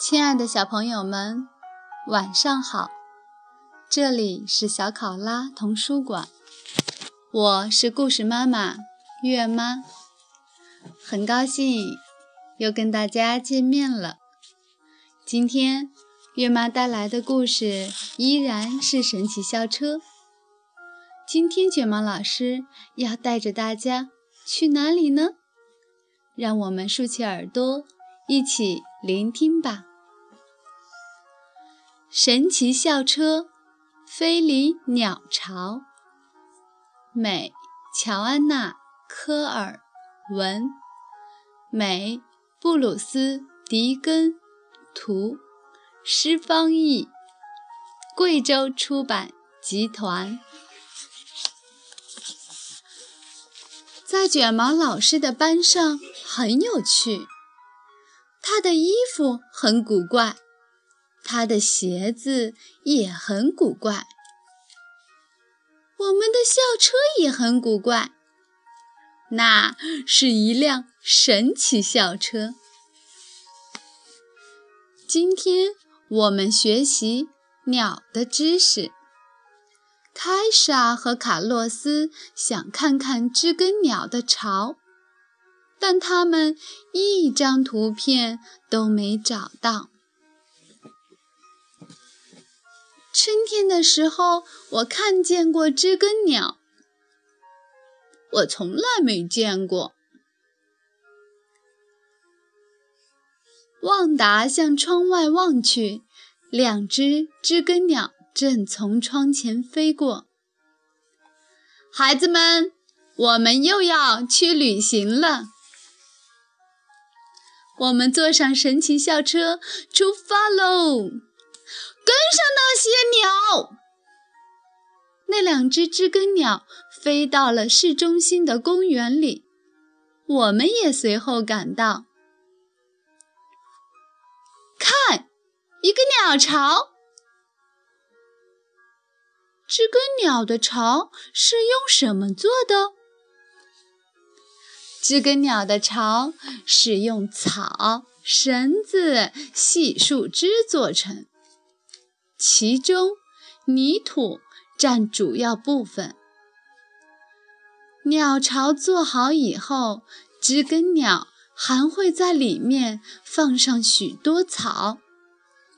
亲爱的小朋友们，晚上好！这里是小考拉童书馆，我是故事妈妈月妈，很高兴又跟大家见面了。今天月妈带来的故事依然是神奇校车。今天卷毛老师要带着大家去哪里呢？让我们竖起耳朵，一起聆听吧。神奇校车，飞离鸟巢。美，乔安娜·科尔文，美，布鲁斯·迪根图，施方毅，贵州出版集团。在卷毛老师的班上很有趣，他的衣服很古怪。他的鞋子也很古怪，我们的校车也很古怪，那是一辆神奇校车。今天我们学习鸟的知识。凯莎和卡洛斯想看看知更鸟的巢，但他们一张图片都没找到。春天的时候，我看见过知更鸟。我从来没见过。旺达向窗外望去，两只知更鸟正从窗前飞过。孩子们，我们又要去旅行了。我们坐上神奇校车，出发喽！跟上那些鸟！那两只知更鸟飞到了市中心的公园里，我们也随后赶到。看，一个鸟巢。知更鸟的巢是用什么做的？知更鸟的巢是用草、绳子、细树枝做成。其中，泥土占主要部分。鸟巢做好以后，知更鸟还会在里面放上许多草，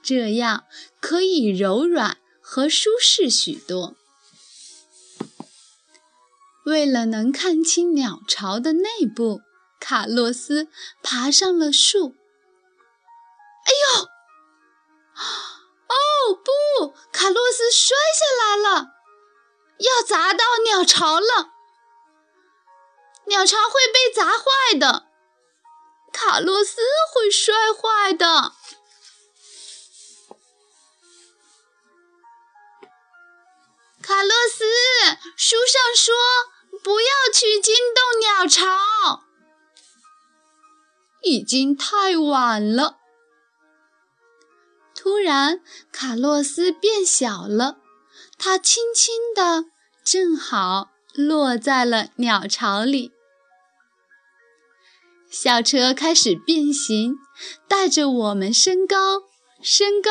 这样可以柔软和舒适许多。为了能看清鸟巢的内部，卡洛斯爬上了树。哎呦！卡洛斯摔下来了，要砸到鸟巢了。鸟巢会被砸坏的，卡洛斯会摔坏的。卡洛斯，书上说不要去惊动鸟巢，已经太晚了。突然，卡洛斯变小了，它轻轻地，正好落在了鸟巢里。校车开始变形，带着我们升高，升高。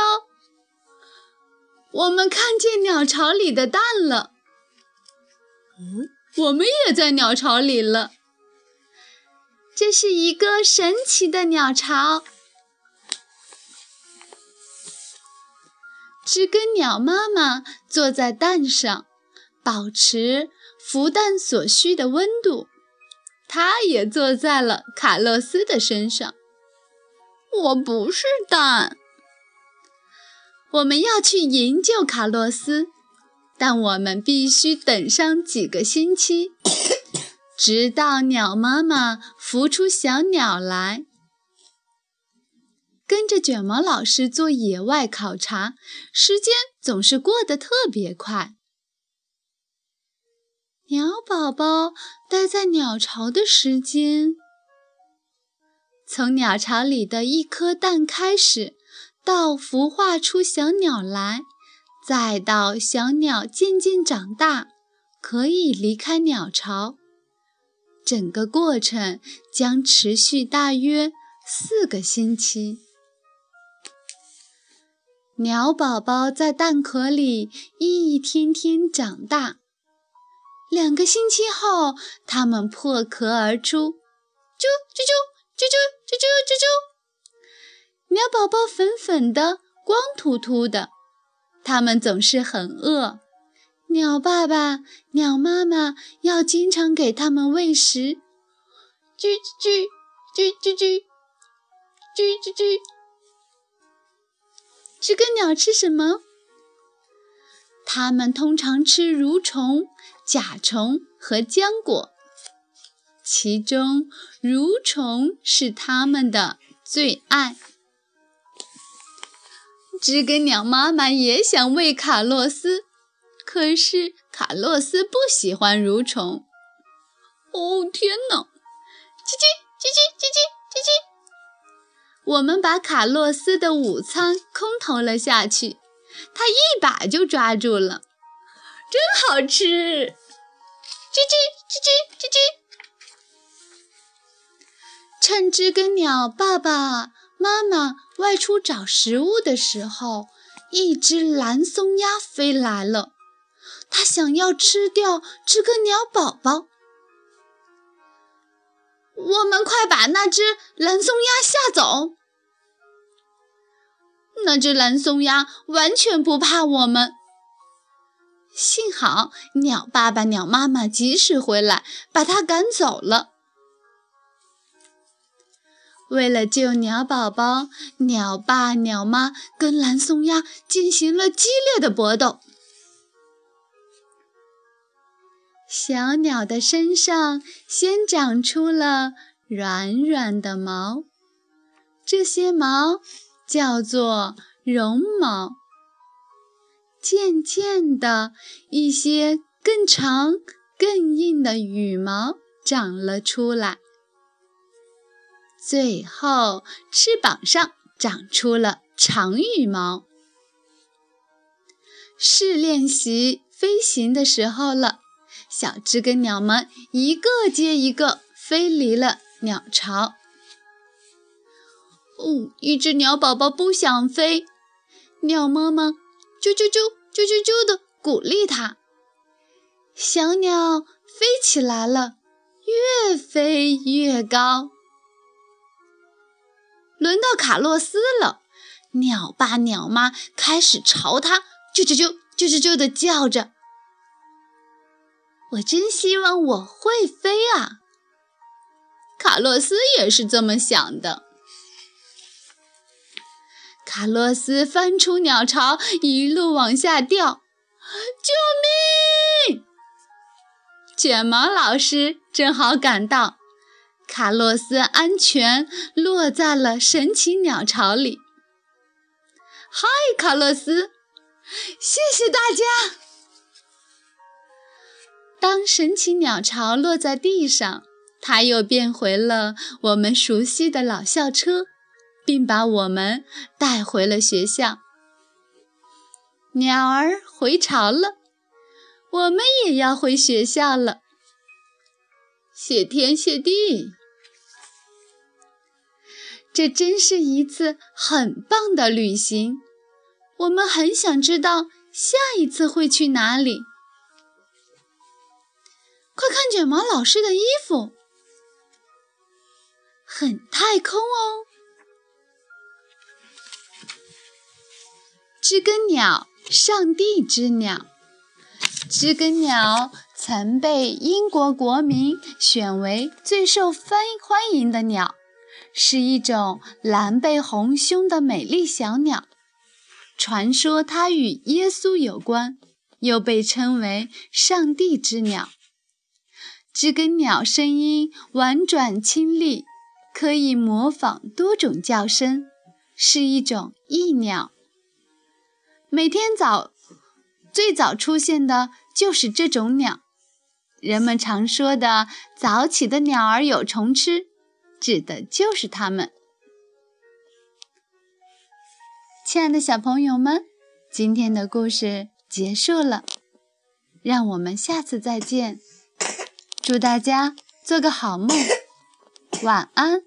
我们看见鸟巢里的蛋了。嗯，我们也在鸟巢里了。这是一个神奇的鸟巢。知更鸟妈妈坐在蛋上，保持孵蛋所需的温度。它也坐在了卡洛斯的身上。我不是蛋。我们要去营救卡洛斯，但我们必须等上几个星期，直到鸟妈妈孵出小鸟来。跟着卷毛老师做野外考察，时间总是过得特别快。鸟宝宝待在鸟巢的时间，从鸟巢里的一颗蛋开始，到孵化出小鸟来，再到小鸟渐渐长大，可以离开鸟巢，整个过程将持续大约四个星期。鸟宝宝在蛋壳里一天天长大。两个星期后，它们破壳而出，啾啾啾啾啾啾啾啾啾。鸟宝宝粉粉的，光秃秃的，它们总是很饿。鸟爸爸、鸟妈妈要经常给它们喂食。啾啾啾啾啾啾啾啾。知更鸟吃什么？它们通常吃蠕虫、甲虫和浆果，其中蠕虫是它们的最爱。知更鸟妈妈也想喂卡洛斯，可是卡洛斯不喜欢蠕虫。哦，天哪！叽叽叽叽叽叽叽叽。我们把卡洛斯的午餐空投了下去，他一把就抓住了，真好吃！叽叽叽叽叽叽。趁知更鸟爸爸妈妈外出找食物的时候，一只蓝松鸦飞来了，它想要吃掉知更鸟宝宝。我们快把那只蓝松鸦吓走！那只蓝松鸦完全不怕我们。幸好鸟爸爸、鸟妈妈及时回来，把它赶走了。为了救鸟宝宝，鸟爸、鸟妈跟蓝松鸦进行了激烈的搏斗。小鸟的身上先长出了软软的毛，这些毛。叫做绒毛。渐渐的，一些更长、更硬的羽毛长了出来。最后，翅膀上长出了长羽毛。是练习飞行的时候了，小知更鸟们一个接一个飞离了鸟巢。哦，一只鸟宝宝不想飞，鸟妈妈啾啾啾啾啾啾的鼓励它。小鸟飞起来了，越飞越高。轮到卡洛斯了，鸟爸鸟妈开始朝他啾啾啾啾啾啾的叫着。我真希望我会飞啊！卡洛斯也是这么想的。卡洛斯翻出鸟巢，一路往下掉。救命！卷毛老师正好赶到，卡洛斯安全落在了神奇鸟巢里。嗨，卡洛斯！谢谢大家。当神奇鸟巢落在地上，它又变回了我们熟悉的老校车。并把我们带回了学校。鸟儿回巢了，我们也要回学校了。谢天谢地，这真是一次很棒的旅行。我们很想知道下一次会去哪里。快看卷毛老师的衣服，很太空哦。知更鸟，上帝之鸟。知更鸟曾被英国国民选为最受欢欢迎的鸟，是一种蓝背红胸的美丽小鸟。传说它与耶稣有关，又被称为上帝之鸟。知更鸟声音婉转清丽，可以模仿多种叫声，是一种异鸟。每天早，最早出现的就是这种鸟。人们常说的“早起的鸟儿有虫吃”，指的就是它们。亲爱的小朋友们，今天的故事结束了，让我们下次再见。祝大家做个好梦，晚安。